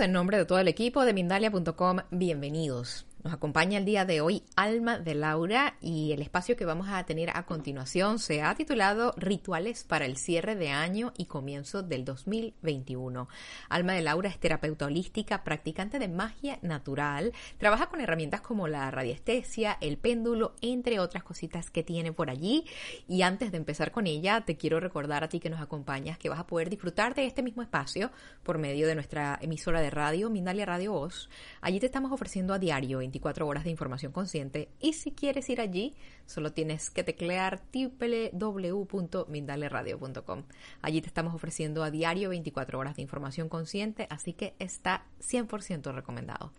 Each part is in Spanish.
En nombre de todo el equipo de Mindalia.com, bienvenidos. Acompaña el día de hoy Alma de Laura y el espacio que vamos a tener a continuación se ha titulado Rituales para el cierre de año y comienzo del 2021. Alma de Laura es terapeuta holística, practicante de magia natural, trabaja con herramientas como la radiestesia, el péndulo, entre otras cositas que tiene por allí. Y antes de empezar con ella, te quiero recordar a ti que nos acompañas que vas a poder disfrutar de este mismo espacio por medio de nuestra emisora de radio, Mindalia Radio Voz. Allí te estamos ofreciendo a diario 24 horas de información consciente y si quieres ir allí, solo tienes que teclear www.mindaleradio.com. Allí te estamos ofreciendo a diario 24 horas de información consciente, así que está 100% recomendado.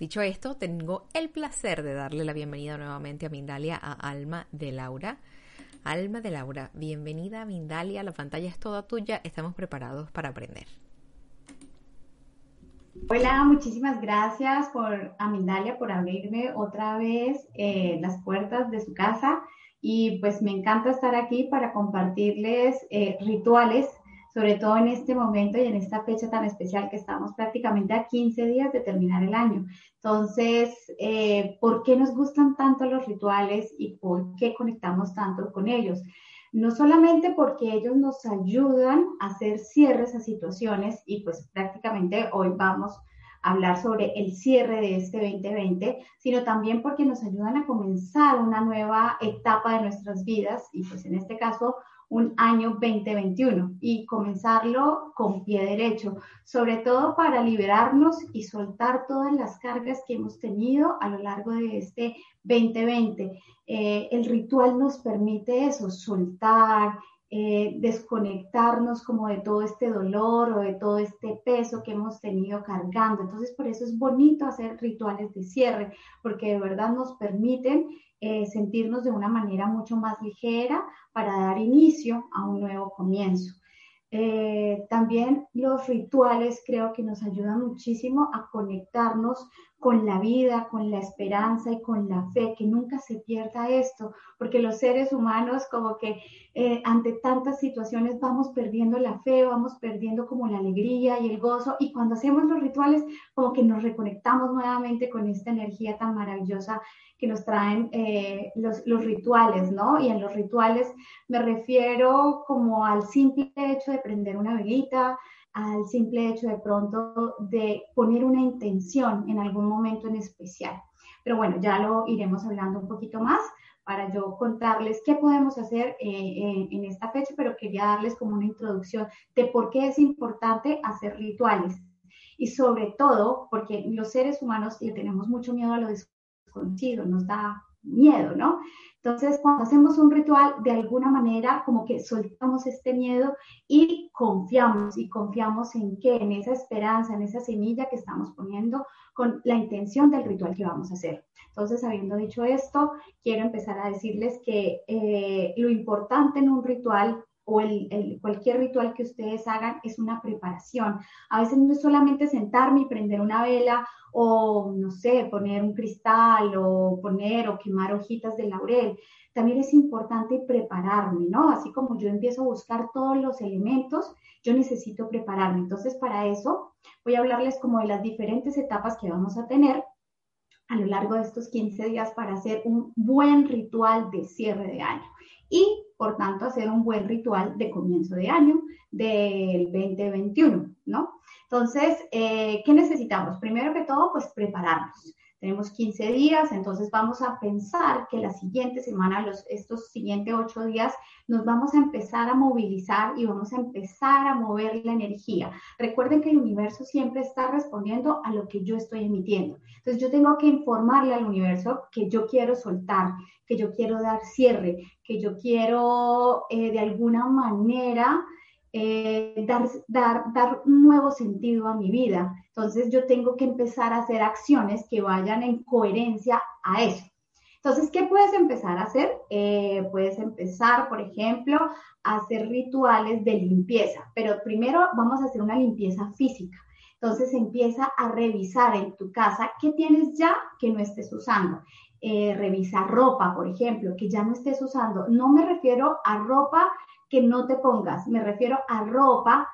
Dicho esto, tengo el placer de darle la bienvenida nuevamente a Mindalia a Alma de Laura. Alma de Laura, bienvenida a Mindalia, la pantalla es toda tuya, estamos preparados para aprender. Hola, muchísimas gracias por Amindalia por abrirme otra vez eh, las puertas de su casa y pues me encanta estar aquí para compartirles eh, rituales, sobre todo en este momento y en esta fecha tan especial que estamos prácticamente a 15 días de terminar el año. Entonces, eh, ¿por qué nos gustan tanto los rituales y por qué conectamos tanto con ellos? No solamente porque ellos nos ayudan a hacer cierres a situaciones y pues prácticamente hoy vamos a hablar sobre el cierre de este 2020, sino también porque nos ayudan a comenzar una nueva etapa de nuestras vidas y pues en este caso un año 2021 y comenzarlo con pie derecho, sobre todo para liberarnos y soltar todas las cargas que hemos tenido a lo largo de este 2020. Eh, el ritual nos permite eso, soltar, eh, desconectarnos como de todo este dolor o de todo este peso que hemos tenido cargando. Entonces, por eso es bonito hacer rituales de cierre, porque de verdad nos permiten eh, sentirnos de una manera mucho más ligera para dar inicio a un nuevo comienzo. Eh, también los rituales creo que nos ayudan muchísimo a conectarnos con la vida, con la esperanza y con la fe, que nunca se pierda esto, porque los seres humanos como que eh, ante tantas situaciones vamos perdiendo la fe, vamos perdiendo como la alegría y el gozo, y cuando hacemos los rituales como que nos reconectamos nuevamente con esta energía tan maravillosa que nos traen eh, los, los, rituales, ¿no? Y en los rituales me refiero como al simple hecho de prender una velita, al simple hecho de pronto de poner una intención en algún momento en especial. Pero bueno, ya lo iremos hablando un poquito más para yo contarles qué podemos hacer eh, en esta fecha, pero quería darles como una introducción de por qué es importante hacer rituales. Y sobre todo porque los seres humanos le tenemos mucho miedo a lo conocido, nos da miedo, ¿no? Entonces, cuando hacemos un ritual, de alguna manera como que soltamos este miedo y confiamos, y confiamos en qué, en esa esperanza, en esa semilla que estamos poniendo con la intención del ritual que vamos a hacer. Entonces, habiendo dicho esto, quiero empezar a decirles que eh, lo importante en un ritual o el, cualquier ritual que ustedes hagan es una preparación. A veces no es solamente sentarme y prender una vela o, no sé, poner un cristal o poner o quemar hojitas de laurel. También es importante prepararme, ¿no? Así como yo empiezo a buscar todos los elementos, yo necesito prepararme. Entonces, para eso voy a hablarles como de las diferentes etapas que vamos a tener a lo largo de estos 15 días para hacer un buen ritual de cierre de año. Y por tanto, hacer un buen ritual de comienzo de año del 2021, ¿no? Entonces, eh, ¿qué necesitamos? Primero que todo, pues prepararnos. Tenemos 15 días, entonces vamos a pensar que la siguiente semana, los, estos siguientes 8 días, nos vamos a empezar a movilizar y vamos a empezar a mover la energía. Recuerden que el universo siempre está respondiendo a lo que yo estoy emitiendo. Entonces yo tengo que informarle al universo que yo quiero soltar, que yo quiero dar cierre, que yo quiero eh, de alguna manera eh, dar, dar, dar un nuevo sentido a mi vida. Entonces yo tengo que empezar a hacer acciones que vayan en coherencia a eso. Entonces, ¿qué puedes empezar a hacer? Eh, puedes empezar, por ejemplo, a hacer rituales de limpieza, pero primero vamos a hacer una limpieza física. Entonces empieza a revisar en tu casa qué tienes ya que no estés usando. Eh, revisar ropa, por ejemplo, que ya no estés usando. No me refiero a ropa que no te pongas, me refiero a ropa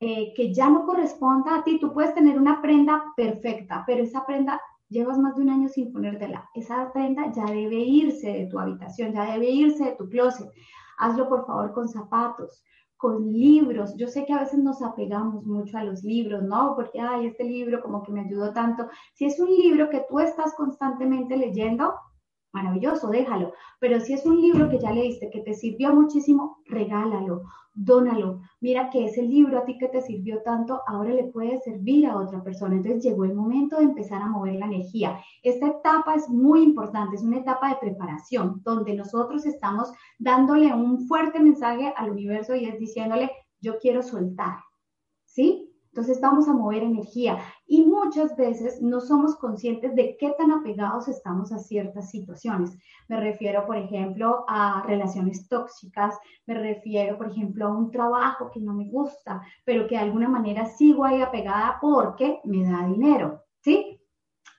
eh, que ya no corresponda a ti. Tú puedes tener una prenda perfecta, pero esa prenda llevas más de un año sin ponértela. Esa prenda ya debe irse de tu habitación, ya debe irse de tu closet. Hazlo por favor con zapatos, con libros. Yo sé que a veces nos apegamos mucho a los libros, ¿no? Porque, ay, este libro como que me ayudó tanto. Si es un libro que tú estás constantemente leyendo, maravilloso, déjalo. Pero si es un libro que ya leíste, que te sirvió muchísimo, regálalo, dónalo. Mira que ese libro a ti que te sirvió tanto, ahora le puede servir a otra persona. Entonces llegó el momento de empezar a mover la energía. Esta etapa es muy importante, es una etapa de preparación, donde nosotros estamos dándole un fuerte mensaje al universo y es diciéndole, yo quiero soltar. ¿Sí? Entonces vamos a mover energía y muchas veces no somos conscientes de qué tan apegados estamos a ciertas situaciones. Me refiero, por ejemplo, a relaciones tóxicas, me refiero, por ejemplo, a un trabajo que no me gusta, pero que de alguna manera sigo ahí apegada porque me da dinero, ¿sí?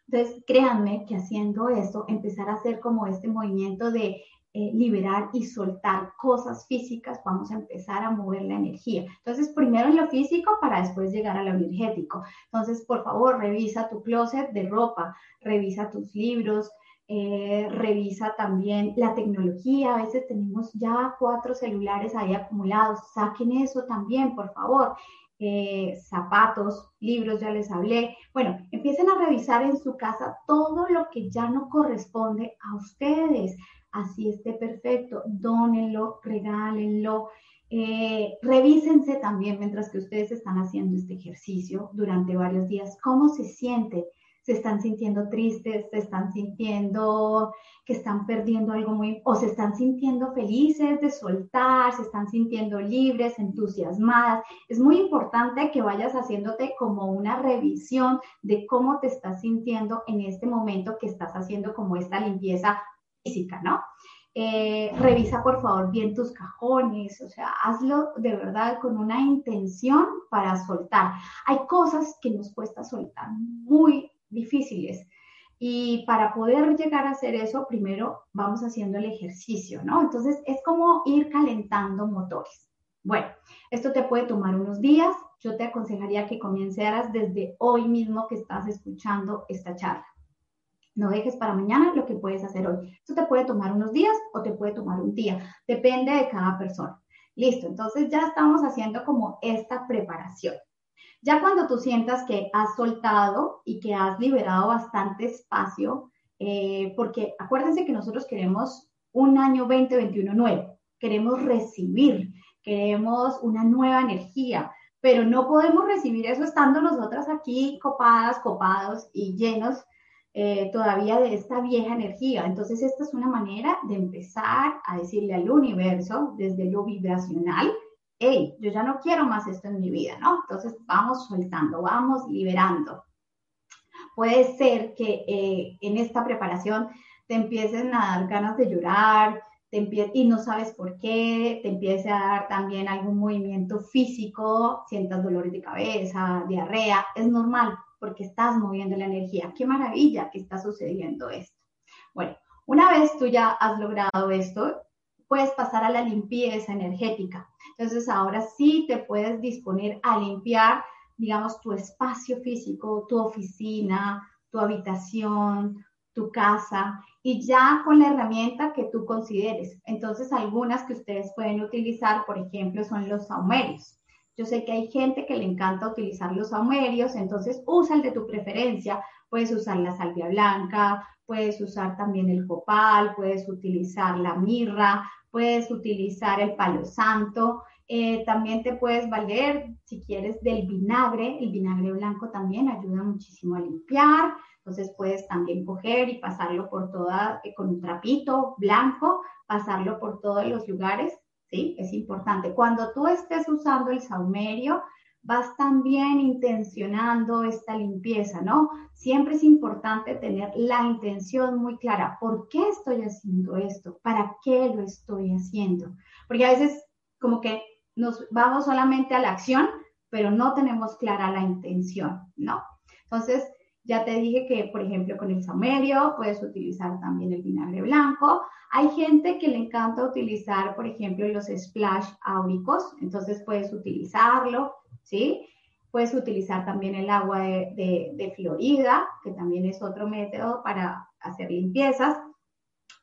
Entonces, créanme que haciendo eso, empezar a hacer como este movimiento de eh, liberar y soltar cosas físicas, vamos a empezar a mover la energía. Entonces, primero en lo físico para después llegar a lo energético. Entonces, por favor, revisa tu closet de ropa, revisa tus libros, eh, revisa también la tecnología. A veces tenemos ya cuatro celulares ahí acumulados. Saquen eso también, por favor. Eh, zapatos, libros, ya les hablé. Bueno, empiecen a revisar en su casa todo lo que ya no corresponde a ustedes así esté perfecto, dónenlo, regálenlo. Eh, revísense también mientras que ustedes están haciendo este ejercicio durante varios días, cómo se siente. Se están sintiendo tristes, se están sintiendo que están perdiendo algo muy, o se están sintiendo felices de soltar, se están sintiendo libres, entusiasmadas. Es muy importante que vayas haciéndote como una revisión de cómo te estás sintiendo en este momento que estás haciendo como esta limpieza física, ¿no? Eh, revisa por favor bien tus cajones, o sea, hazlo de verdad con una intención para soltar. Hay cosas que nos cuesta soltar, muy difíciles. Y para poder llegar a hacer eso, primero vamos haciendo el ejercicio, ¿no? Entonces es como ir calentando motores. Bueno, esto te puede tomar unos días. Yo te aconsejaría que comenzaras desde hoy mismo que estás escuchando esta charla. No dejes para mañana lo que puedes hacer hoy. Esto te puede tomar unos días o te puede tomar un día. Depende de cada persona. Listo, entonces ya estamos haciendo como esta preparación. Ya cuando tú sientas que has soltado y que has liberado bastante espacio, eh, porque acuérdense que nosotros queremos un año 2021 nuevo, queremos recibir, queremos una nueva energía, pero no podemos recibir eso estando nosotras aquí copadas, copados y llenos eh, todavía de esta vieja energía. Entonces, esta es una manera de empezar a decirle al universo desde lo vibracional, hey, yo ya no quiero más esto en mi vida, ¿no? Entonces, vamos soltando, vamos liberando. Puede ser que eh, en esta preparación te empiecen a dar ganas de llorar, te y no sabes por qué, te empiece a dar también algún movimiento físico, sientas dolores de cabeza, diarrea, es normal, porque estás moviendo la energía. Qué maravilla que está sucediendo esto. Bueno, una vez tú ya has logrado esto, puedes pasar a la limpieza energética. Entonces ahora sí te puedes disponer a limpiar, digamos, tu espacio físico, tu oficina, tu habitación, tu casa y ya con la herramienta que tú consideres. Entonces, algunas que ustedes pueden utilizar, por ejemplo, son los saumerios. Yo sé que hay gente que le encanta utilizar los saumerios, entonces usa el de tu preferencia. Puedes usar la salvia blanca, puedes usar también el copal, puedes utilizar la mirra, puedes utilizar el palo santo. Eh, también te puedes valer, si quieres, del vinagre. El vinagre blanco también ayuda muchísimo a limpiar. Entonces puedes también coger y pasarlo por toda, eh, con un trapito blanco, pasarlo por todos los lugares ¿sí? Es importante. Cuando tú estés usando el saumerio, vas también intencionando esta limpieza, ¿no? Siempre es importante tener la intención muy clara. ¿Por qué estoy haciendo esto? ¿Para qué lo estoy haciendo? Porque a veces como que nos vamos solamente a la acción, pero no tenemos clara la intención, ¿no? Entonces, ya te dije que, por ejemplo, con el saumerio puedes utilizar también el vinagre blanco. Hay gente que le encanta utilizar, por ejemplo, los splash áuricos, entonces puedes utilizarlo, ¿sí? Puedes utilizar también el agua de, de, Florida, que también es otro método para hacer limpiezas,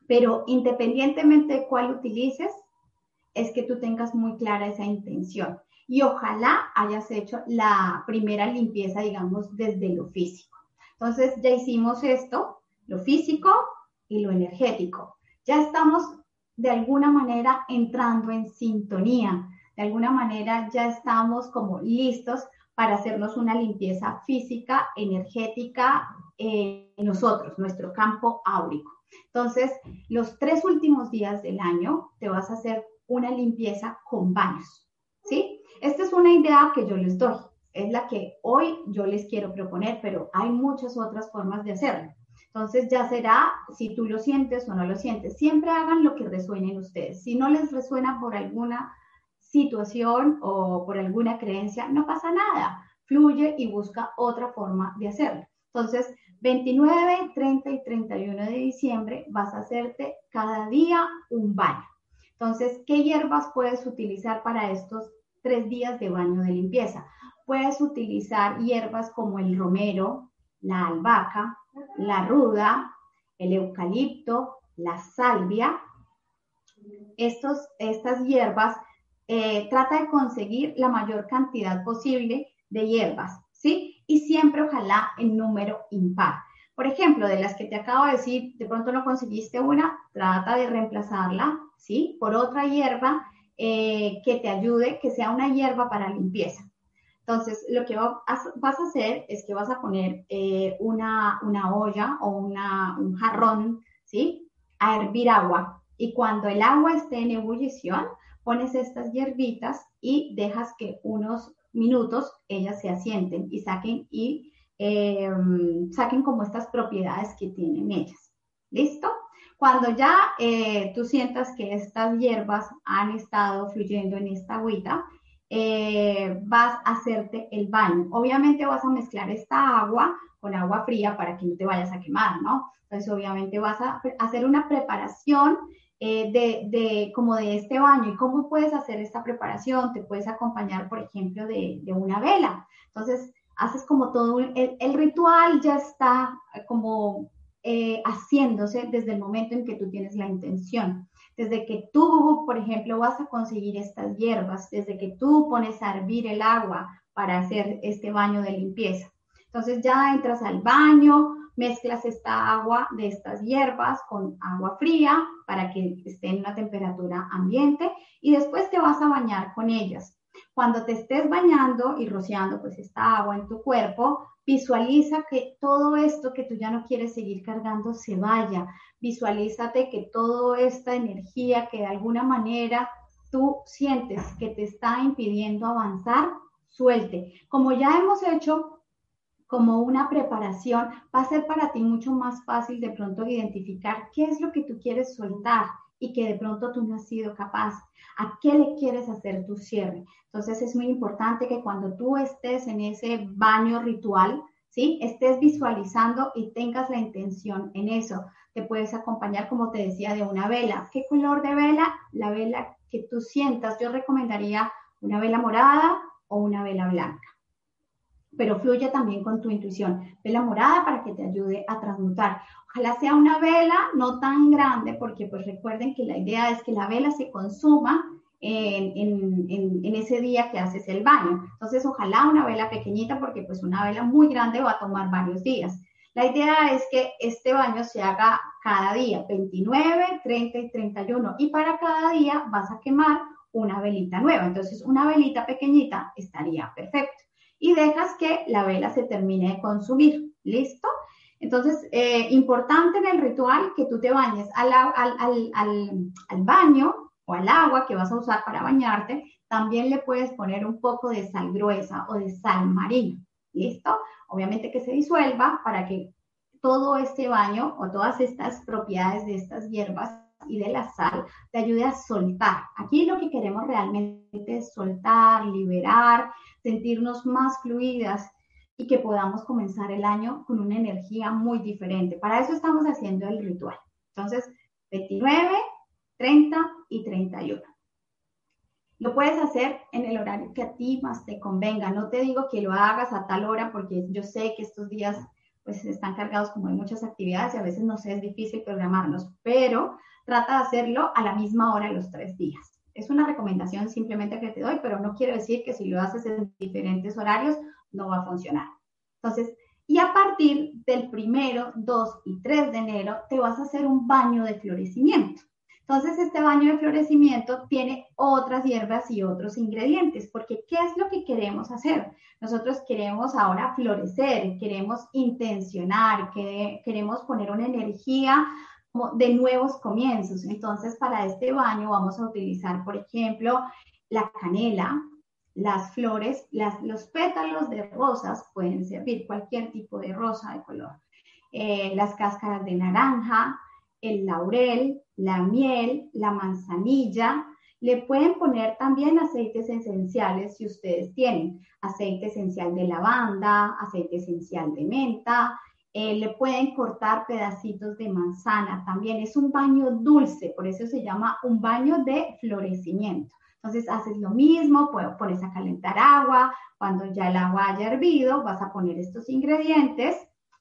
pero independientemente de cuál utilices, es que tú tengas muy clara esa intención. Y ojalá hayas hecho la primera limpieza, digamos, desde lo físico. Entonces, ya hicimos esto, lo físico y lo energético. Ya estamos de alguna manera entrando en sintonía. De alguna manera ya estamos como listos para hacernos una limpieza física, energética en nosotros, nuestro campo áurico. Entonces, los tres últimos días del año te vas a hacer una limpieza con baños, ¿sí? Esta es una idea que yo les doy, es la que hoy yo les quiero proponer, pero hay muchas otras formas de hacerlo. Entonces ya será si tú lo sientes o no lo sientes. Siempre hagan lo que resuene en ustedes. Si no les resuena por alguna situación o por alguna creencia, no pasa nada. Fluye y busca otra forma de hacerlo. Entonces, 29, 30 y 31 de diciembre vas a hacerte cada día un baño. Entonces, ¿qué hierbas puedes utilizar para estos tres días de baño de limpieza? Puedes utilizar hierbas como el romero, la albahaca, la ruda, el eucalipto, la salvia. Estos, estas hierbas, eh, trata de conseguir la mayor cantidad posible de hierbas, ¿sí? Y siempre ojalá en número impar. Por ejemplo, de las que te acabo de decir, de pronto no conseguiste una, trata de reemplazarla, ¿sí? Por otra hierba eh, que te ayude, que sea una hierba para limpieza. Entonces, lo que vas a hacer es que vas a poner eh, una, olla o un jarrón, ¿sí? A hervir agua. Y cuando el agua esté en ebullición, pones estas hierbitas y dejas que unos minutos ellas se asienten y saquen y em, saquen como estas propiedades que tienen ellas. ¿Listo? Cuando ya eh, tú sientas que estas hierbas han estado fluyendo en esta agüita, eh, vas a hacerte el baño. Obviamente vas a mezclar esta agua con agua fría para que no te vayas a quemar, ¿no? Entonces, obviamente vas a hacer una preparación eh, de, como de este baño. ¿Y cómo puedes hacer esta preparación? Te puedes acompañar, por ejemplo, de, una vela. Entonces, haces como todo, el, el ritual ya está como eh, haciéndose desde el momento en que tú tienes la intención. Desde que tú, por ejemplo, vas a conseguir estas hierbas, desde que tú pones a hervir el agua para hacer este baño de limpieza. Entonces ya entras al baño, mezclas esta agua de estas hierbas con agua fría para que esté en una temperatura ambiente y después te vas a bañar con ellas. Cuando te estés bañando y rociando pues esta agua en tu cuerpo, visualiza que todo esto que tú ya no quieres seguir cargando se vaya. Visualízate que toda esta energía que de alguna manera tú sientes que te está impidiendo avanzar, suelte. Como ya hemos hecho como una preparación, va a ser para ti mucho más fácil de pronto identificar qué es lo que tú quieres soltar y que de pronto tú no has sido capaz. ¿A qué le quieres hacer tu cierre? Entonces es muy importante que cuando tú estés en ese baño ritual, ¿sí? Estés visualizando y tengas la intención en eso. Te puedes acompañar, como te decía, de una vela. ¿Qué color de vela? La vela que tú sientas. Yo recomendaría una vela morada o una vela blanca pero fluye también con tu intuición. Vela morada para que te ayude a transmutar. Ojalá sea una vela no tan grande, porque pues recuerden que la idea es que la vela se consuma en, en, ese día que haces el baño. Entonces, ojalá una vela pequeñita, porque pues una vela muy grande va a tomar varios días. La idea es que este baño se haga cada día, 29, 30 y 31, y para cada día vas a quemar una velita nueva. Entonces, una velita pequeñita estaría perfecto y dejas que la vela se termine de consumir. ¿Listo? Entonces, eh, importante en el ritual que tú te bañes al, al, al, baño o al agua que vas a usar para bañarte, también le puedes poner un poco de sal gruesa o de sal marina. ¿Listo? Obviamente que se disuelva para que todo este baño o todas estas propiedades de estas hierbas y de la sal te ayude a soltar. Aquí lo que queremos realmente es soltar, liberar, sentirnos más fluidas y que podamos comenzar el año con una energía muy diferente. Para eso estamos haciendo el ritual. Entonces, 29, 30 y 31. Lo puedes hacer en el horario que a ti más te convenga. No te digo que lo hagas a tal hora porque yo sé que estos días pues están cargados como de muchas actividades y a veces no sé, es difícil programarlos, pero trata de hacerlo a la misma hora los tres días. Es una recomendación simplemente que te doy, pero no quiero decir que si lo haces en diferentes horarios no va a funcionar. Entonces, y a partir del primero, 2 y 3 de enero te vas a hacer un baño de florecimiento. Entonces, este baño de florecimiento tiene otras hierbas y otros ingredientes, porque ¿qué es lo que queremos hacer? Nosotros queremos ahora florecer, queremos intencionar, queremos poner una energía de nuevos comienzos. Entonces, para este baño vamos a utilizar, por ejemplo, la canela, las flores, los pétalos de rosas pueden servir, cualquier tipo de rosa de color, eh, las cáscaras de naranja, el laurel, la miel, la manzanilla. Le pueden poner también aceites esenciales si ustedes tienen aceite esencial de lavanda, aceite esencial de menta. Eh, le pueden cortar pedacitos de manzana. También es un baño dulce, por eso se llama un baño de florecimiento. Entonces haces lo mismo, pones a calentar agua. Cuando ya el agua haya hervido, vas a poner estos ingredientes.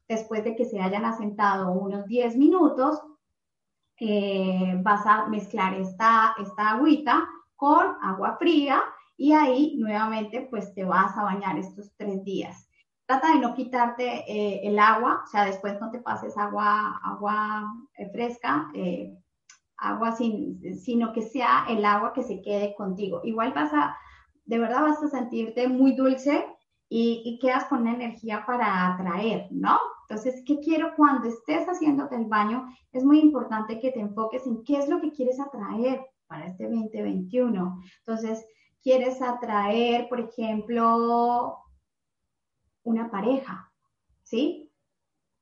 Después de que se hayan asentado unos 10 minutos, eh, vas a mezclar esta, esta agüita con agua fría y ahí nuevamente pues te vas a bañar estos tres días. Trata de no quitarte eh, el agua, o sea, después no te pases agua, agua eh, fresca, agua sin, sino que sea el agua que se quede contigo. Igual vas a, de verdad vas a sentirte muy dulce y, quedas con energía para atraer, ¿no? Entonces, ¿qué quiero cuando estés haciéndote el baño? Es muy importante que te enfoques en qué es lo que quieres atraer para este 2021. Entonces, quieres atraer, por ejemplo, una pareja, ¿sí?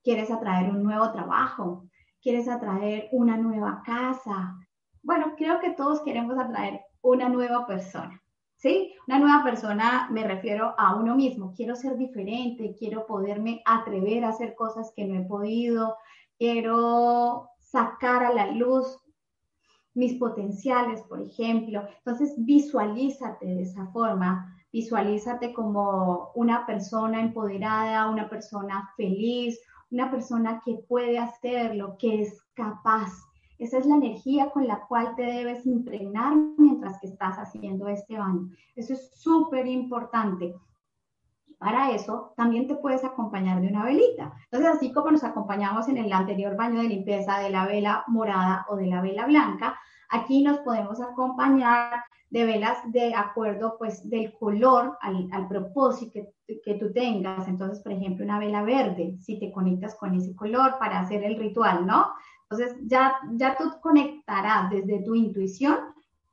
Quieres atraer un nuevo trabajo, quieres atraer una nueva casa. Bueno, creo que todos queremos atraer una nueva persona. ¿sí? Una nueva persona me refiero a uno mismo. Quiero ser diferente, quiero poderme atrever a hacer cosas que no he podido, quiero sacar a la luz mis potenciales, por ejemplo. Entonces, visualízate de esa forma. Visualízate como una persona empoderada, una persona feliz, una persona que puede hacerlo, que es capaz. Esa es la energía con la cual te debes impregnar mientras que estás haciendo este baño. Eso es súper importante. Para eso también te puedes acompañar de una velita. Entonces, así como nos acompañamos en el anterior baño de limpieza de la vela morada o de la vela blanca, aquí nos podemos acompañar de velas de acuerdo pues del color al, propósito que, tú tengas. Entonces, por ejemplo, una vela verde, si te conectas con ese color para hacer el ritual, ¿no? Entonces ya, ya tú conectarás desde tu intuición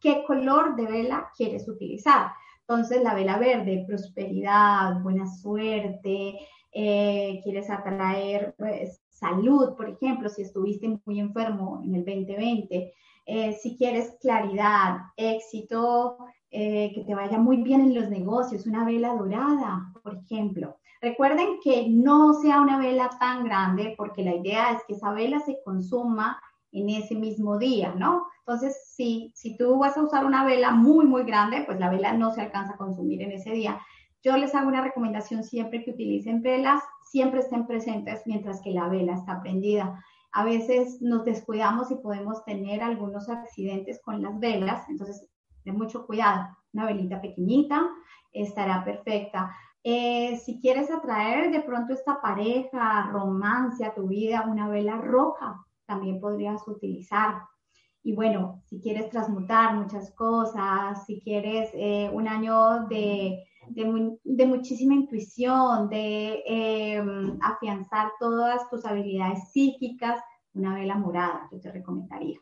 qué color de vela quieres utilizar. Entonces la vela verde, prosperidad, buena suerte, eh, quieres atraer pues, salud, por ejemplo, si estuviste muy enfermo en el 2020, eh, si quieres claridad, éxito, eh, que te vaya muy bien en los negocios, una vela dorada, por ejemplo. Recuerden que no sea una vela tan grande porque la idea es que esa vela se consuma en ese mismo día, ¿no? Entonces, si, si tú vas a usar una vela muy, muy grande, pues la vela no se alcanza a consumir en ese día. Yo les hago una recomendación siempre que utilicen velas, siempre estén presentes mientras que la vela está prendida. A veces nos descuidamos y podemos tener algunos accidentes con las velas, entonces, de mucho cuidado. Una velita pequeñita estará perfecta. Eh, si quieres atraer de pronto esta pareja, romance a tu vida, una vela roja también podrías utilizar. Y bueno, si quieres transmutar muchas cosas, si quieres eh, un año de, de, muchísima intuición, de em, afianzar todas tus habilidades psíquicas, una vela morada, yo te recomendaría.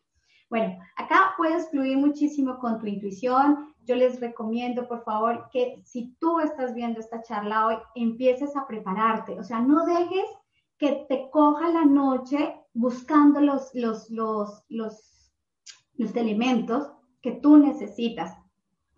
Bueno, acá puedes fluir muchísimo con tu intuición. Yo les recomiendo, por favor, que si tú estás viendo esta charla hoy, empieces a prepararte. O sea, no dejes que te coja la noche buscando los, los, los, los, los elementos que tú necesitas.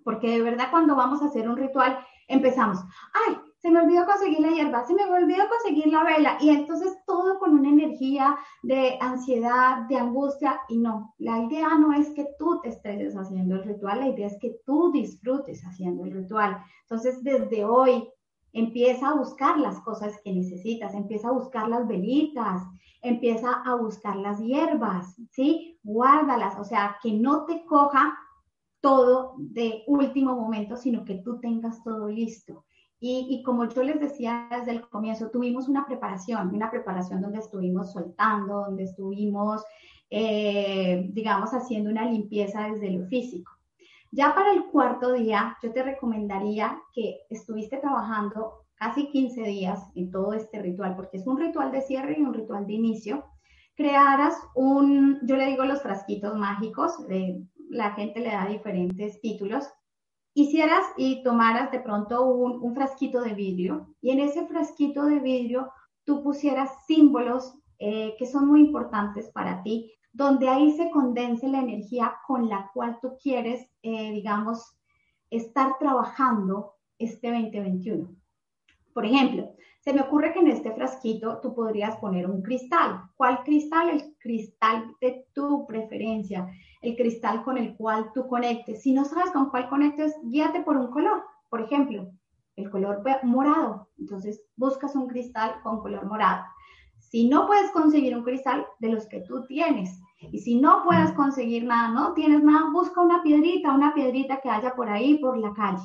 Porque de verdad cuando vamos a hacer un ritual, empezamos, ay, se me olvidó conseguir la hierba, se me olvidó conseguir la vela y entonces todo con una energía de ansiedad, de angustia y no, la idea no es que tú te estés haciendo el ritual, la idea es que tú disfrutes haciendo el ritual. Entonces desde hoy empieza a buscar las cosas que necesitas, empieza a buscar las velitas, empieza a buscar las hierbas, ¿sí? Guárdalas, o sea, que no te coja todo de último momento, sino que tú tengas todo listo. Y, como yo les decía desde el comienzo, tuvimos una preparación, una preparación donde estuvimos soltando, donde estuvimos, eh, digamos, haciendo una limpieza desde lo físico. Ya para el cuarto día, yo te recomendaría que estuviste trabajando casi 15 días en todo este ritual, porque es un ritual de cierre y un ritual de inicio. Crearas un, yo le digo los frasquitos mágicos, la gente le da diferentes títulos, hicieras y tomaras de pronto un, frasquito de vidrio y en ese frasquito de vidrio tú pusieras símbolos eh, que son muy importantes para ti, donde ahí se condense la energía con la cual tú quieres, eh, digamos, estar trabajando este 2021. Por ejemplo, se me ocurre que en este frasquito tú podrías poner un cristal. ¿Cuál cristal? El cristal de tu preferencia el cristal con el cual tú conectes. Si no sabes con cuál conectes, guíate por un color. Por ejemplo, el color morado. Entonces, buscas un cristal con color morado. Si no puedes conseguir un cristal de los que tú tienes, y si no puedes conseguir nada, no tienes nada, busca una piedrita, una piedrita que haya por ahí, por la calle.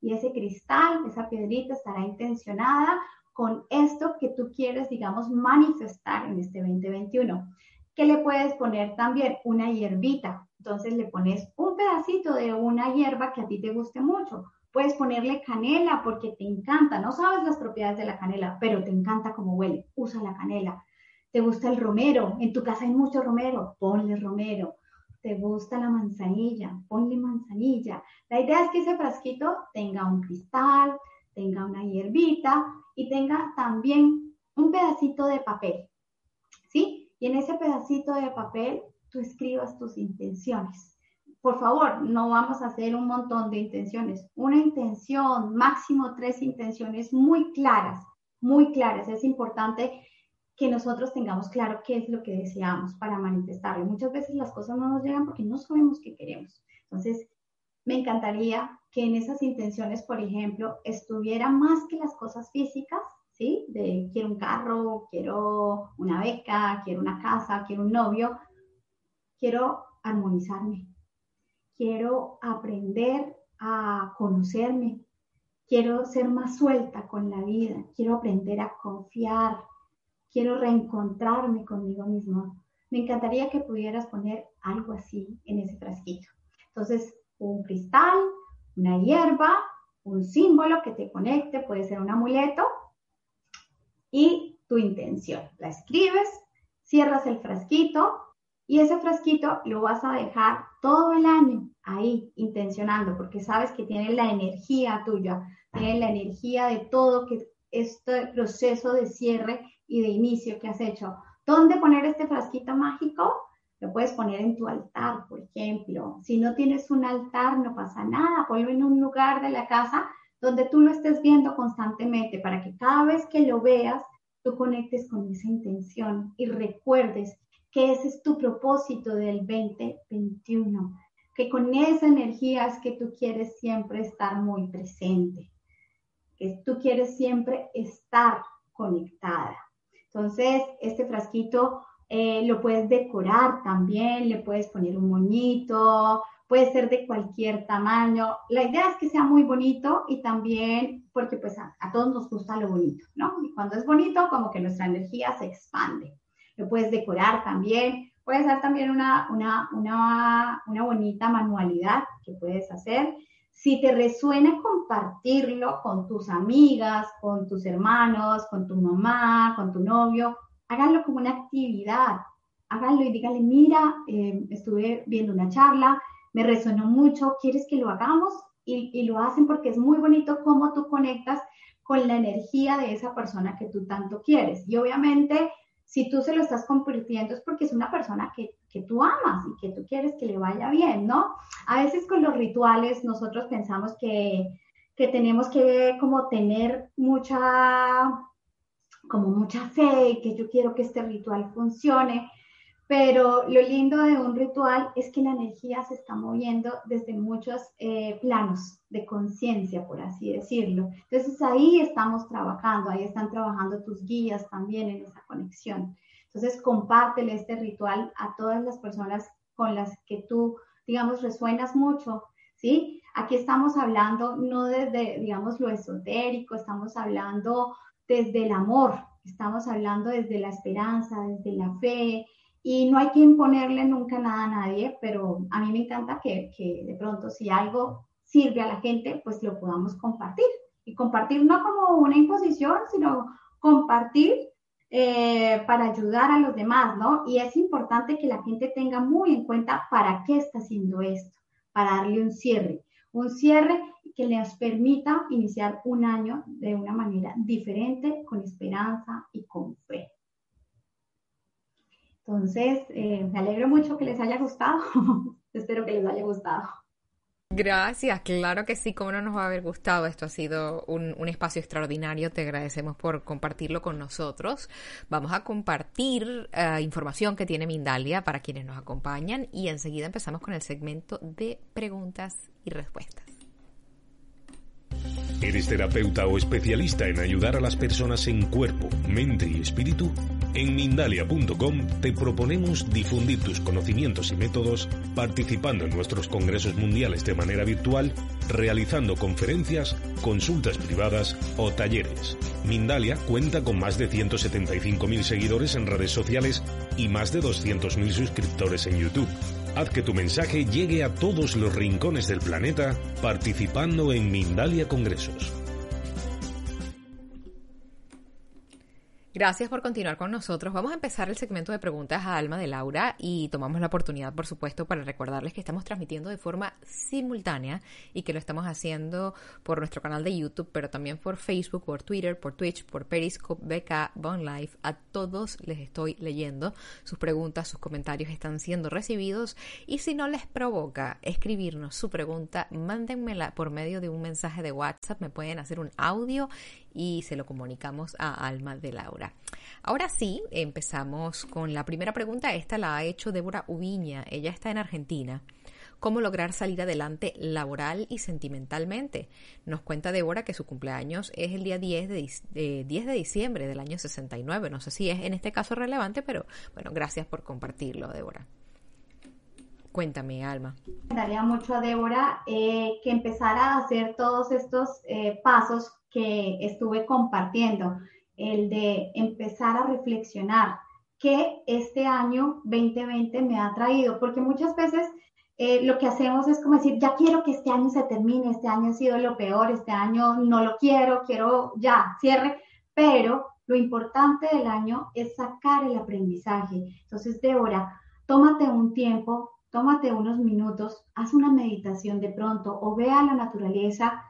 Y ese cristal, esa piedrita estará intencionada con esto que tú quieres, digamos, manifestar en este 2021 que le puedes poner también una hierbita. Entonces le pones un pedacito de una hierba que a ti te guste mucho. Puedes ponerle canela porque te encanta. No sabes las propiedades de la canela, pero te encanta cómo huele. Usa la canela. ¿Te gusta el romero? En tu casa hay mucho romero. Ponle romero. ¿Te gusta la manzanilla? Ponle manzanilla. La idea es que ese frasquito tenga un cristal, tenga una hierbita y tenga también un pedacito de papel. ¿Sí? Y en ese pedacito de papel tú escribas tus intenciones. Por favor, no vamos a hacer un montón de intenciones. Una intención, máximo tres intenciones muy claras, muy claras. Es importante que nosotros tengamos claro qué es lo que deseamos para manifestarlo. Muchas veces las cosas no nos llegan porque no sabemos qué queremos. Entonces, me encantaría que en esas intenciones, por ejemplo, estuviera más que las cosas físicas, ¿sí? De quiero un carro, quiero una beca, quiero una casa, quiero un novio. Quiero armonizarme. Quiero aprender a conocerme. Quiero ser más suelta con la vida. Quiero aprender a confiar. Quiero reencontrarme conmigo mismo. Me encantaría que pudieras poner algo así en ese frasquito. Entonces, un cristal, una hierba, un símbolo que te conecte, puede ser un amuleto, y tu intención. La escribes, cierras el frasquito y ese frasquito lo vas a dejar todo el año ahí intencionando porque sabes que tiene la energía tuya, tiene la energía de todo que este proceso de cierre y de inicio que has hecho. ¿Dónde poner este frasquito mágico? Lo puedes poner en tu altar, por ejemplo. Si no tienes un altar, no pasa nada. Ponlo en un lugar de la casa donde tú lo estés viendo constantemente para que cada vez que lo veas, tú conectes con esa intención y recuerdes que ese es tu propósito del 2021, que con esa energía es que tú quieres siempre estar muy presente, que tú quieres siempre estar conectada. Entonces, este frasquito eh, lo puedes decorar también, le puedes poner un moñito, puede ser de cualquier tamaño. La idea es que sea muy bonito y también porque pues a, todos nos gusta lo bonito, ¿no? Y cuando es bonito, como que nuestra energía se expande. Lo puedes decorar también. Puede ser también una, una, una, una bonita manualidad que puedes hacer. Si te resuena compartirlo con tus amigas, con tus hermanos, con tu mamá, con tu novio, háganlo como una actividad. Háganlo y díganle, mira, eh, estuve viendo una charla, me resonó mucho, ¿quieres que lo hagamos? Y, lo hacen porque es muy bonito cómo tú conectas con la energía de esa persona que tú tanto quieres. Y obviamente, si tú se lo estás compartiendo es porque es una persona que, que tú amas y que tú quieres que le vaya bien, ¿no? A veces con los rituales nosotros pensamos que, que tenemos que como tener mucha, como mucha fe, que yo quiero que este ritual funcione, pero lo lindo de un ritual es que la energía se está moviendo desde muchos eh, planos de conciencia, por así decirlo. Entonces ahí estamos trabajando, ahí están trabajando tus guías también en esa conexión. Entonces compártele este ritual a todas las personas con las que tú, digamos, resuenas mucho, ¿sí? Aquí estamos hablando no desde, digamos, lo esotérico, estamos hablando desde el amor, estamos hablando desde la esperanza, desde la fe, y no hay que imponerle nunca nada a nadie, pero a mí me encanta que, que, de pronto si algo sirve a la gente, pues lo podamos compartir. Y compartir no como una imposición, sino compartir eh, para ayudar a los demás, ¿no? Y es importante que la gente tenga muy en cuenta para qué está haciendo esto, para darle un cierre, un cierre que les permita iniciar un año de una manera diferente, con esperanza y con fe. Entonces, eh, me alegro mucho que les haya gustado. Espero que les haya gustado. Gracias, claro que sí, cómo no nos va a haber gustado. Esto ha sido un, espacio extraordinario. Te agradecemos por compartirlo con nosotros. Vamos a compartir uh, información que tiene Mindalia para quienes nos acompañan y enseguida empezamos con el segmento de preguntas y respuestas. ¿Eres terapeuta o especialista en ayudar a las personas en cuerpo, mente y espíritu? En Mindalia.com te proponemos difundir tus conocimientos y métodos participando en nuestros congresos mundiales de manera virtual, realizando conferencias, consultas privadas o talleres. Mindalia cuenta con más de 175.000 seguidores en redes sociales y más de 200.000 suscriptores en YouTube. Haz que tu mensaje llegue a todos los rincones del planeta participando en Mindalia Congresos. Gracias por continuar con nosotros. Vamos a empezar el segmento de preguntas a Alma de Laura y tomamos la oportunidad, por supuesto, para recordarles que estamos transmitiendo de forma simultánea y que lo estamos haciendo por nuestro canal de YouTube, pero también por Facebook, por Twitter, por Twitch, por Periscope, BK, Bon Life. A todos les estoy leyendo. Sus preguntas, sus comentarios están siendo recibidos y si no les provoca escribirnos su pregunta, mándenmela por medio de un mensaje de WhatsApp. Me pueden hacer un audio y se lo comunicamos a Alma de Laura. Ahora sí, empezamos con la primera pregunta. Esta la ha hecho Débora Ubiña. Ella está en Argentina. ¿Cómo lograr salir adelante laboral y sentimentalmente? Nos cuenta Débora que su cumpleaños es el día 10 de, eh, 10 de diciembre del año 69. No sé si es en este caso relevante, pero bueno, gracias por compartirlo, Débora. Cuéntame, Alma. Daría mucho a Débora eh, que empezara a hacer todos estos eh, pasos que estuve compartiendo, el de empezar a reflexionar qué este año 2020 me ha traído, porque muchas veces eh, lo que hacemos es como decir, ya quiero que este año se termine, este año ha sido lo peor, este año no lo quiero, quiero ya, cierre, pero lo importante del año es sacar el aprendizaje. Entonces, Débora, tómate un tiempo, tómate unos minutos, haz una meditación de pronto o ve a la naturaleza,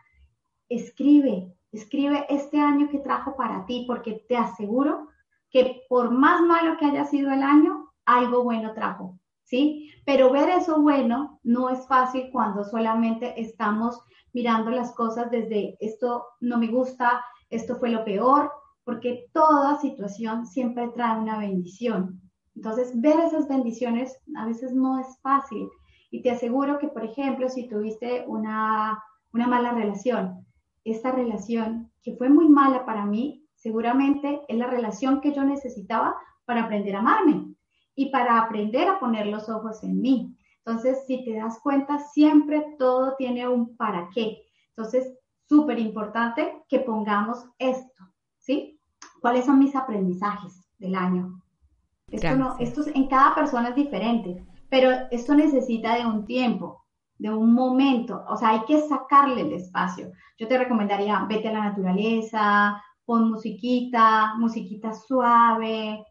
escribe, Escribe este año que trajo para ti, porque te aseguro que por más malo que haya sido el año, algo bueno trajo, ¿sí? Pero ver eso bueno no es fácil cuando solamente estamos mirando las cosas desde esto no me gusta, esto fue lo peor, porque toda situación siempre trae una bendición. Entonces, ver esas bendiciones a veces no es fácil. Y te aseguro que, por ejemplo, si tuviste una, una mala relación, esta relación que fue muy mala para mí, seguramente es la relación que yo necesitaba para aprender a amarme y para aprender a poner los ojos en mí. Entonces, si te das cuenta, siempre todo tiene un para qué. Entonces, súper importante que pongamos esto, ¿sí? ¿Cuáles son mis aprendizajes del año? Esto, no, esto en cada persona es diferente, pero esto necesita de un tiempo de un momento, o sea, hay que sacarle el espacio. Yo te recomendaría, vete a la naturaleza, pon musiquita, musiquita suave,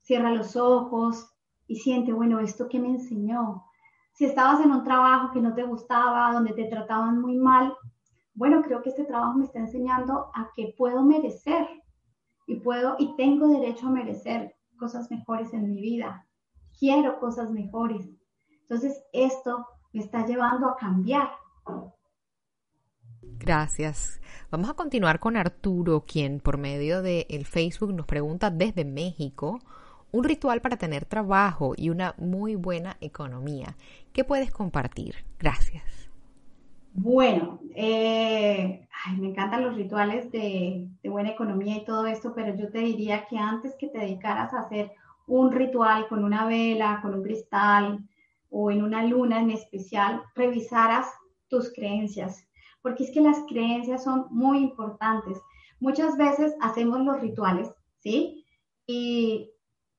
cierra los ojos y siente, bueno, ¿esto qué me enseñó? Si estabas en un trabajo que no te gustaba, donde te trataban muy mal, bueno, creo que este trabajo me está enseñando a que puedo merecer y puedo y tengo derecho a merecer cosas mejores en mi vida. Quiero cosas mejores. Entonces, esto me está llevando a cambiar. Gracias. Vamos a continuar con Arturo, quien por medio del el Facebook nos pregunta desde México un ritual para tener trabajo y una muy buena economía. ¿Qué puedes compartir? Gracias. Bueno, eh, me encantan los rituales de, de, buena economía y todo esto, pero yo te diría que antes que te dedicaras a hacer un ritual con una vela, con un cristal o en una luna en especial, revisaras tus creencias, porque es que las creencias son muy importantes. Muchas veces hacemos los rituales, ¿sí? Y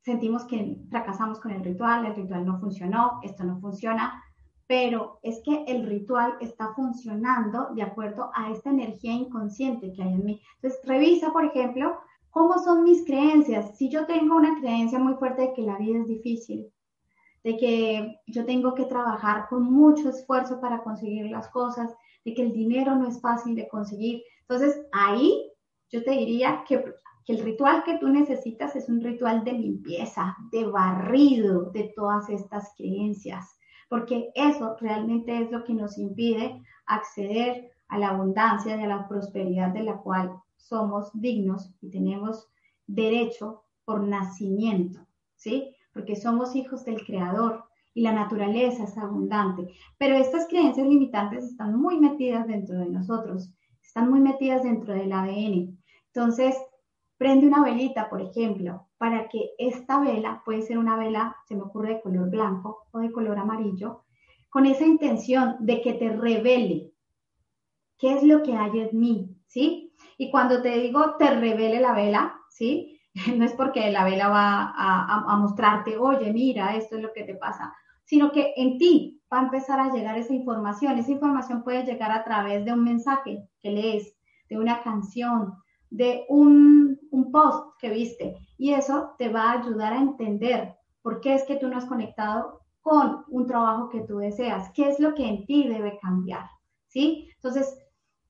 sentimos que fracasamos con el ritual, el ritual no funcionó, esto no funciona, pero es que el ritual está funcionando de acuerdo a esta energía inconsciente que hay en mí. Entonces, revisa, por ejemplo, cómo son mis creencias. Si yo tengo una creencia muy fuerte de que la vida es difícil, de que yo tengo que trabajar con mucho esfuerzo para conseguir las cosas, de que el dinero no es fácil de conseguir. Entonces, ahí yo te diría que, que el ritual que tú necesitas es un ritual de limpieza, de barrido de todas estas creencias porque eso realmente es lo que nos impide acceder a la abundancia y a la prosperidad de la cual somos dignos y tenemos derecho por nacimiento, ¿sí? Porque somos hijos del Creador y la naturaleza es abundante. Pero estas creencias limitantes están muy metidas dentro de nosotros, están muy metidas dentro del ADN. Entonces, prende una velita, por ejemplo, para que esta vela, puede ser una vela, se me ocurre de color blanco o de color amarillo, con esa intención de que te revele qué es lo que hay en mí, ¿sí? Y cuando te digo te revele la vela, ¿sí? No es porque la vela va a, mostrarte, oye, mira, esto es lo que te pasa, sino que en ti va a empezar a llegar esa información. Esa información puede llegar a través de un mensaje que lees, de una canción, de un, post que viste y eso te va a ayudar a entender por qué es que tú no has conectado con un trabajo que tú deseas, qué es lo que en ti debe cambiar, ¿sí? Entonces,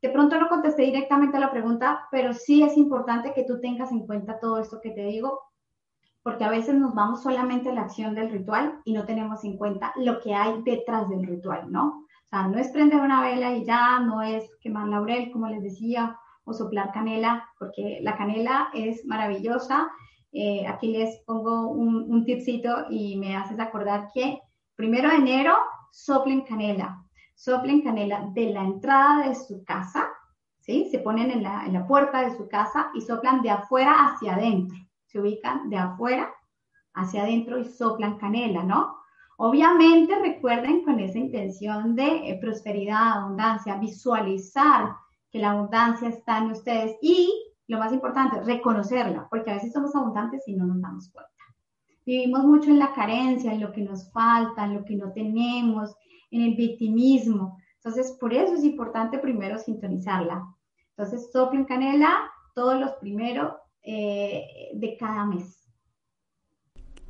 de pronto no contesté directamente a la pregunta, pero sí es importante que tú tengas en cuenta todo esto que te digo, porque a veces nos vamos solamente a la acción del ritual y no tenemos en cuenta lo que hay detrás del ritual, ¿no? O sea, no es prender una vela y ya, no es quemar laurel, como les decía, o soplar canela, porque la canela es maravillosa. Eh, aquí les pongo un, un, tipcito y me haces acordar que primero de enero soplen canela. Soplen canela de la entrada de su casa, ¿sí? Se ponen en la, puerta de su casa y soplan de afuera hacia adentro. Se ubican de afuera hacia adentro y soplan canela, ¿no? Obviamente recuerden con esa intención de eh, prosperidad, abundancia, visualizar que la abundancia está en ustedes y, lo más importante, reconocerla, porque a veces somos abundantes y no nos damos cuenta. Vivimos mucho en la carencia, en lo que nos falta, en lo que no tenemos, en el victimismo. Entonces, por eso es importante primero sintonizarla. Entonces, soplen canela todos los primeros eh, de cada mes.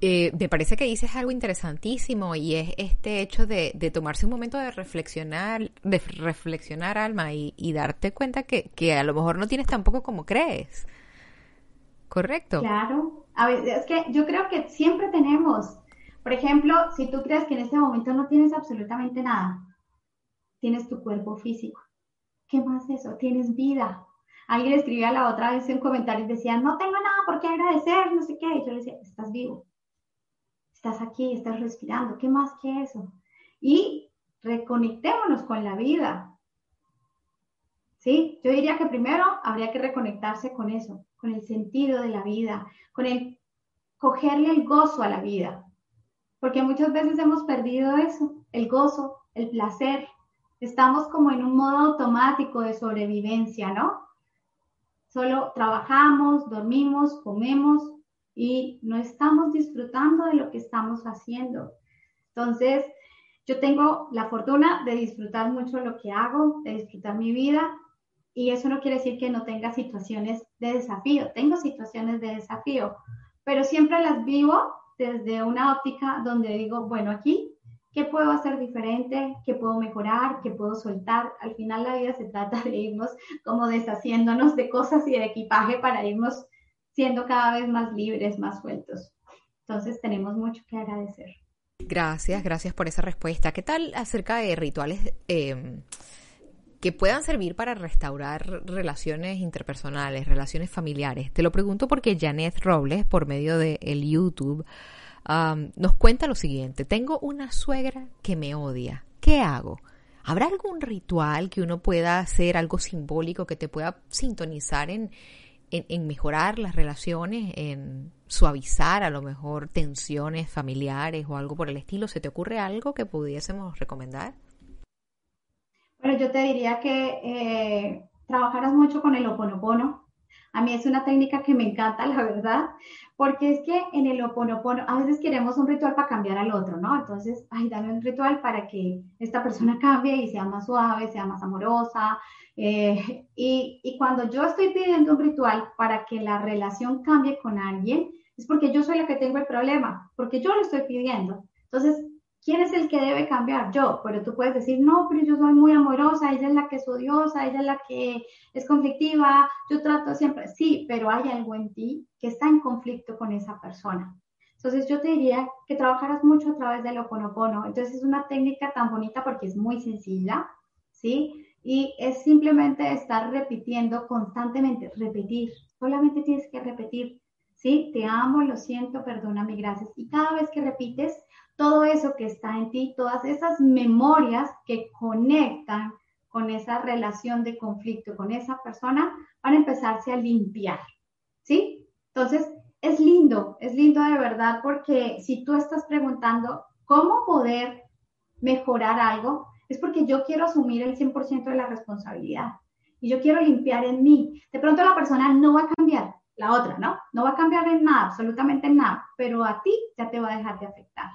Eh, me parece que dices algo interesantísimo y es este hecho de, tomarse un momento de reflexionar, de reflexionar, Alma, y, darte cuenta que, a lo mejor no tienes tampoco como crees. ¿Correcto? Claro. A ver, es que yo creo que siempre tenemos, por ejemplo, si tú crees que en este momento no tienes absolutamente nada, tienes tu cuerpo físico. ¿Qué más eso? Tienes vida. Alguien escribía la otra vez en comentarios decía, no tengo nada por qué agradecer, no sé qué. Y yo le decía, estás vivo estás aquí, estás respirando, ¿qué más que eso? Y reconectémonos con la vida. ¿Sí? Yo diría que primero habría que reconectarse con eso, con el sentido de la vida, con el cogerle el gozo a la vida. Porque muchas veces hemos perdido eso, el gozo, el placer. Estamos como en un modo automático de sobrevivencia, ¿no? Solo trabajamos, dormimos, comemos, y no estamos disfrutando de lo que estamos haciendo. Entonces, yo tengo la fortuna de disfrutar mucho lo que hago, de disfrutar mi vida y eso no quiere decir que no tenga situaciones de desafío. Tengo situaciones de desafío, pero siempre las vivo desde una óptica donde digo, bueno, aquí, ¿qué puedo hacer diferente? ¿Qué puedo mejorar? ¿Qué puedo soltar? Al final la vida se trata de irnos como deshaciéndonos de cosas y de equipaje para irnos siendo cada vez más libres, más sueltos. Entonces tenemos mucho que agradecer. Gracias, gracias por esa respuesta. ¿Qué tal acerca de rituales em, que puedan servir para restaurar relaciones interpersonales, relaciones familiares. Te lo pregunto porque Janet Robles, por medio de el YouTube, nos cuenta lo siguiente. Tengo una suegra que me odia. ¿Qué hago? ¿Habrá algún ritual que uno pueda hacer, algo simbólico que te pueda sintonizar en, en, mejorar las relaciones, en suavizar a lo mejor tensiones familiares o algo por el estilo? ¿Se te ocurre algo que pudiésemos recomendar? Bueno, yo te diría que eh, trabajaras mucho con el oponopono. A mí es una técnica que me encanta, la verdad, porque es que en el oponopono a veces queremos un ritual para cambiar al otro, ¿no? Entonces, ay, dame un ritual para que esta persona cambie y sea más suave, sea más amorosa. Eh, y, y cuando yo estoy pidiendo un ritual para que la relación cambie con alguien, es porque yo soy la que tengo el problema, porque yo lo estoy pidiendo. Entonces, ¿quién es el que debe cambiar? Yo, pero tú puedes decir, no, pero yo soy muy amorosa, ella es la que es odiosa, ella es la que es conflictiva, yo trato siempre, sí, pero hay algo en ti que está en conflicto con esa persona. Entonces yo te diría que trabajaras mucho a través del oponopono. Entonces es una técnica tan bonita porque es muy sencilla, ¿sí? Y es simplemente estar repitiendo constantemente, repetir. Solamente tienes que repetir, ¿sí? Te amo, lo siento, perdóname, gracias. Y cada vez que repites, todo eso que está en ti, todas esas memorias que conectan con esa relación de conflicto con esa persona, van a empezarse a limpiar, ¿sí? Entonces, es lindo, es lindo de verdad porque si tú estás preguntando cómo poder mejorar algo, es porque yo quiero asumir el 100% de la responsabilidad y yo quiero limpiar en mí. De pronto la persona no va a cambiar, la otra, ¿no? No va a cambiar en nada, absolutamente en nada, pero a ti ya te va a dejar de afectar.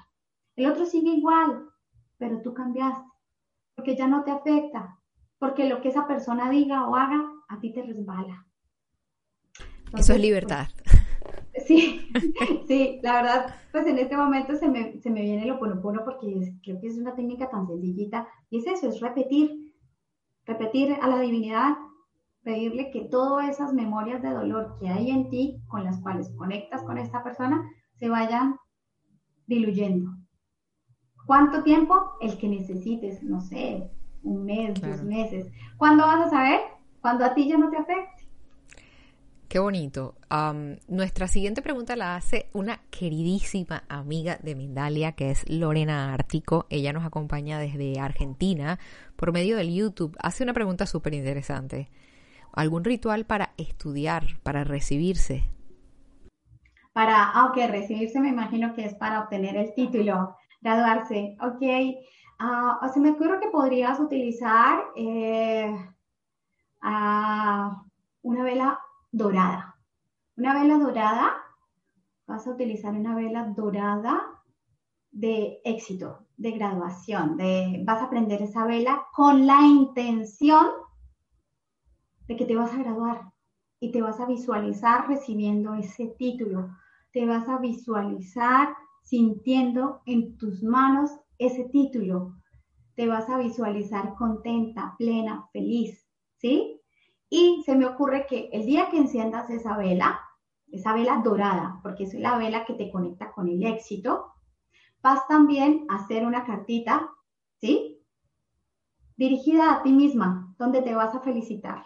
El otro sigue igual, pero tú cambiaste, porque ya no te afecta, porque lo que esa persona diga o haga, a ti te resbala. Eso es libertad. Pues, sí, sí, la verdad, pues en este momento se me, se me viene lo oponopono porque creo que es una técnica tan sencillita y es eso, es repetir, repetir a la divinidad, pedirle que todas esas memorias de dolor que hay en ti, con las cuales conectas con esta persona, se vayan diluyendo. ¿Cuánto tiempo? El que necesites, no sé, un mes, dos meses. ¿Cuándo vas a saber? Cuando a ti ya no te afecte. Qué bonito. nuestra siguiente pregunta la hace una queridísima amiga de Mindalia, que es Lorena Ártico. Ella nos acompaña desde Argentina por medio del YouTube. Hace una pregunta súper interesante. ¿Algún ritual para estudiar, para recibirse? Para, aunque recibirse me imagino que es para obtener el título graduarse. Ok, uh, se me ocurre que podrías utilizar eh, una vela dorada. Una vela dorada, vas a utilizar una vela dorada de éxito, de graduación, vas a prender esa vela con la intención de que te vas a graduar y te vas a visualizar recibiendo ese título, te vas a visualizar sintiendo en tus manos ese título. Te vas a visualizar contenta, plena, feliz, ¿sí? Y se me ocurre que el día que enciendas esa vela, esa vela dorada, porque es la vela que te conecta con el éxito, vas también a hacer una cartita, ¿sí? Dirigida a ti misma, donde te vas a felicitar.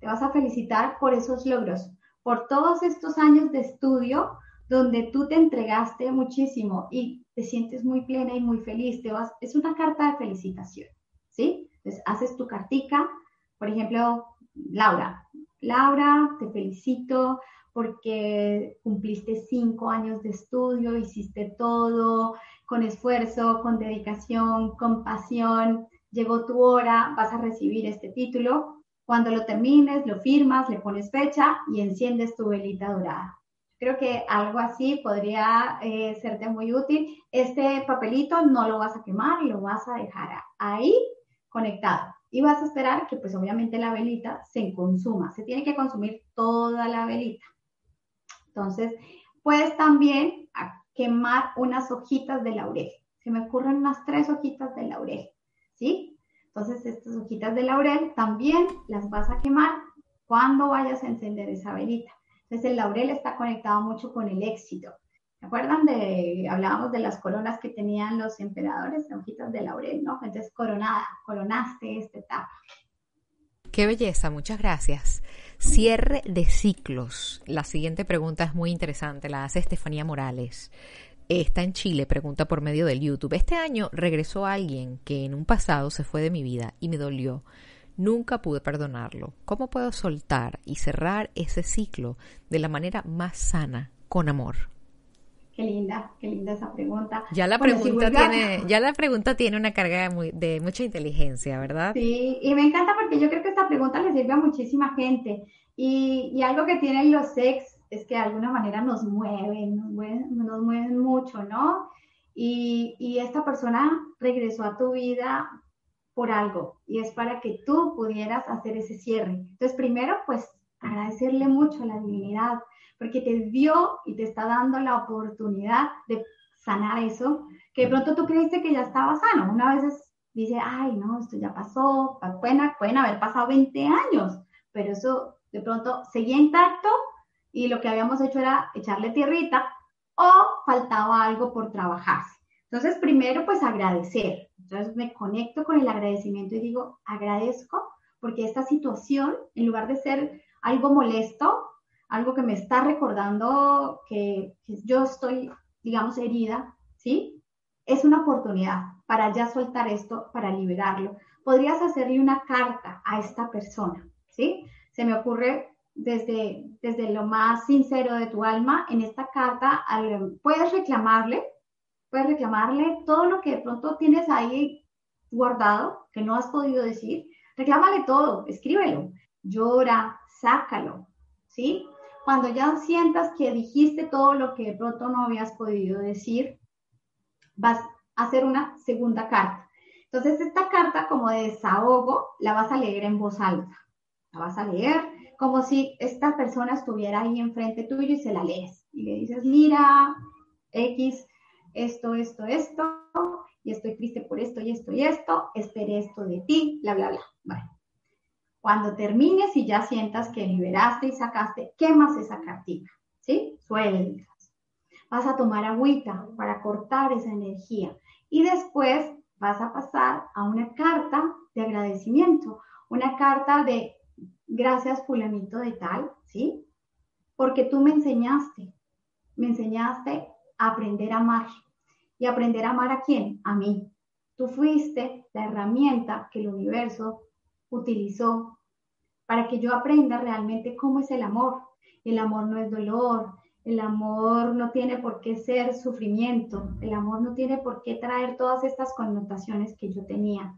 Te vas a felicitar por esos logros, por todos estos años de estudio donde tú te entregaste muchísimo y te sientes muy plena y muy feliz. Te vas, es una carta de felicitación, ¿sí? Entonces, haces tu cartica, por ejemplo, Laura. Laura, te felicito porque cumpliste cinco años de estudio, hiciste todo con esfuerzo, con dedicación, con pasión. Llegó tu hora, vas a recibir este título. Cuando lo termines, lo firmas, le pones fecha y enciendes tu velita dorada. Creo que algo así podría eh, serte muy útil. Este papelito no lo vas a quemar, lo vas a dejar ahí conectado. Y vas a esperar que pues obviamente la velita se consuma. Se tiene que consumir toda la velita. Entonces, puedes también quemar unas hojitas de laurel. Se me ocurren unas tres hojitas de laurel, ¿sí? Entonces, estas hojitas de laurel también las vas a quemar cuando vayas a encender esa velita. Entonces el laurel está conectado mucho con el éxito. ¿Se acuerdan de, hablábamos de las coronas que tenían los emperadores, hojitas de laurel, ¿no? Entonces coronada, coronaste esta etapa. Qué belleza, muchas gracias. Cierre de ciclos. La siguiente pregunta es muy interesante, la hace Estefanía Morales. Está en Chile, pregunta por medio del YouTube. Este año regresó alguien que en un pasado se fue de mi vida y me dolió. Nunca pude perdonarlo. ¿Cómo puedo soltar y cerrar ese ciclo de la manera más sana, con amor? Qué linda, qué linda esa pregunta. Ya la pregunta tiene, ya la pregunta tiene una carga de, de, mucha inteligencia, ¿verdad? Sí, y me encanta porque yo creo que esta pregunta le sirve a muchísima gente. Y, y algo que tienen los ex es que de alguna manera nos mueven, nos mueven, nos mueven mucho, ¿no? Y, y esta persona regresó a tu vida por algo y es para que tú pudieras hacer ese cierre. Entonces, primero, pues agradecerle mucho a la divinidad porque te dio y te está dando la oportunidad de sanar eso, que de pronto tú creíste que ya estaba sano. Una vez dice, ay, no, esto ya pasó, pueden, pueden haber pasado 20 años, pero eso de pronto seguía intacto y lo que habíamos hecho era echarle tierrita o faltaba algo por trabajarse. Entonces, primero, pues agradecer. Entonces me conecto con el agradecimiento y digo, agradezco porque esta situación, en lugar de ser algo molesto, algo que me está recordando que, yo estoy, digamos, herida, ¿sí? Es una oportunidad para ya soltar esto, para liberarlo. Podrías hacerle una carta a esta persona, ¿sí? Se me ocurre desde, desde lo más sincero de tu alma, en esta carta puedes reclamarle, puedes reclamarle todo lo que de pronto tienes ahí guardado, que no has podido decir, reclámale todo, escríbelo, llora, sácalo, ¿sí? Cuando ya sientas que dijiste todo lo que de pronto no habías podido decir, vas a hacer una segunda carta. Entonces, esta carta como de desahogo la vas a leer en voz alta. La vas a leer como si esta persona estuviera ahí enfrente tuyo y se la lees. Y le dices, mira, X, esto, esto, esto, y estoy triste por esto y esto y esto, esperé esto de ti, bla, bla, bla. Bueno, cuando termines y ya sientas que liberaste y sacaste, quemas esa cartita, ¿sí? Sueltas. Vas a tomar agüita para cortar esa energía y después vas a pasar a una carta de agradecimiento, una carta de gracias fulanito de tal, ¿sí? Porque tú me enseñaste, me enseñaste aprender a amar. ¿Y aprender a amar a quién? A mí. Tú fuiste la herramienta que el universo utilizó para que yo aprenda realmente cómo es el amor. El amor no es dolor, el amor no tiene por qué ser sufrimiento, el amor no tiene por qué traer todas estas connotaciones que yo tenía.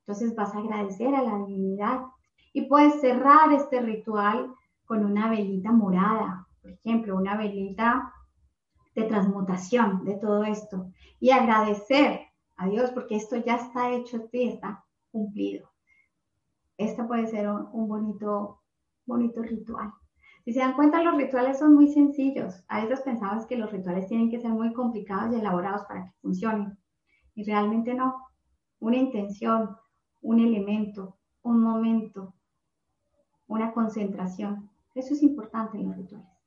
Entonces vas a agradecer a la divinidad y puedes cerrar este ritual con una velita morada, por ejemplo, una velita de transmutación de todo esto y agradecer a Dios porque esto ya está hecho, está cumplido. Este puede ser un, bonito, bonito ritual. Si se dan cuenta, los rituales son muy sencillos. A veces pensabas que los rituales tienen que ser muy complicados y elaborados para que funcionen. Y realmente no. Una intención, un elemento, un momento, una concentración. Eso es importante en los rituales.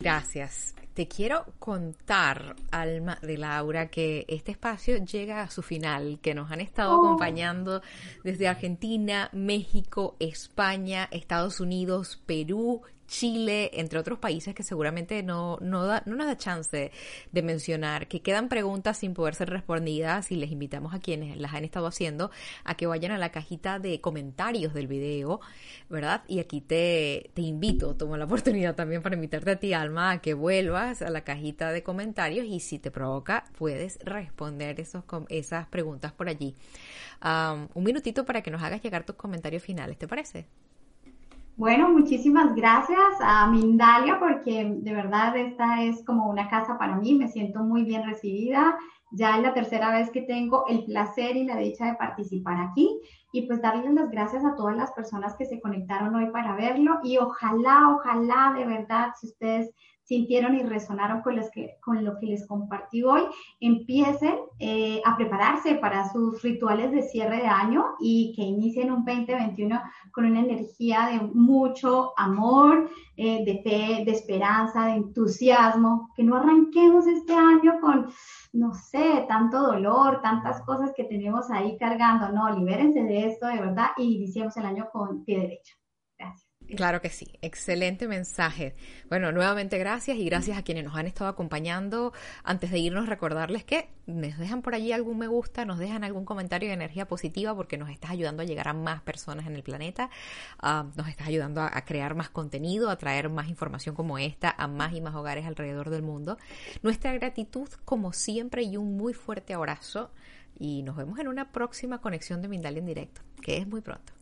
Gracias. Te quiero contar, Alma de Laura, que este espacio llega a su final, que nos han estado oh. acompañando desde Argentina, México, España, Estados Unidos, Perú, Chile, entre otros países que seguramente no, no, da, no nos da chance de mencionar, que quedan preguntas sin poder ser respondidas y les invitamos a quienes las han estado haciendo a que vayan a la cajita de comentarios del video, ¿verdad? Y aquí te, te invito, tomo la oportunidad también para invitarte a ti, Alma, a que vuelvas a la cajita de comentarios y si te provoca, puedes responder esos, esas preguntas por allí. un minutito para que nos hagas llegar tus comentarios finales, ¿te parece? Bueno, muchísimas gracias a Mindalia porque de verdad esta es como una casa para mí, me siento muy bien recibida. Ya es la tercera vez que tengo el placer y la dicha de participar aquí y pues darles las gracias a todas las personas que se conectaron hoy para verlo y ojalá, ojalá de verdad, si ustedes sintieron y resonaron con, que, con lo que les compartí hoy, empiecen eh, a prepararse para sus rituales de cierre de año y que inicien un 2021 con una energía de mucho amor, eh, de fe, de esperanza, de entusiasmo, que no arranquemos este año con, no sé, tanto dolor, tantas cosas que tenemos ahí cargando, no, libérense de esto de verdad y iniciemos el año con pie derecho. Claro que sí, excelente mensaje. Bueno, nuevamente gracias y gracias a quienes nos han estado acompañando. Antes de irnos, recordarles que nos dejan por allí algún me gusta, nos dejan algún comentario de energía positiva porque nos estás ayudando a llegar a más personas en el planeta, ah, nos estás ayudando a, a, crear más contenido, a traer más información como esta a más y más hogares alrededor del mundo. Nuestra gratitud, como siempre, y un muy fuerte abrazo. Y nos vemos en una próxima conexión de Mindalia en directo, que es muy pronto.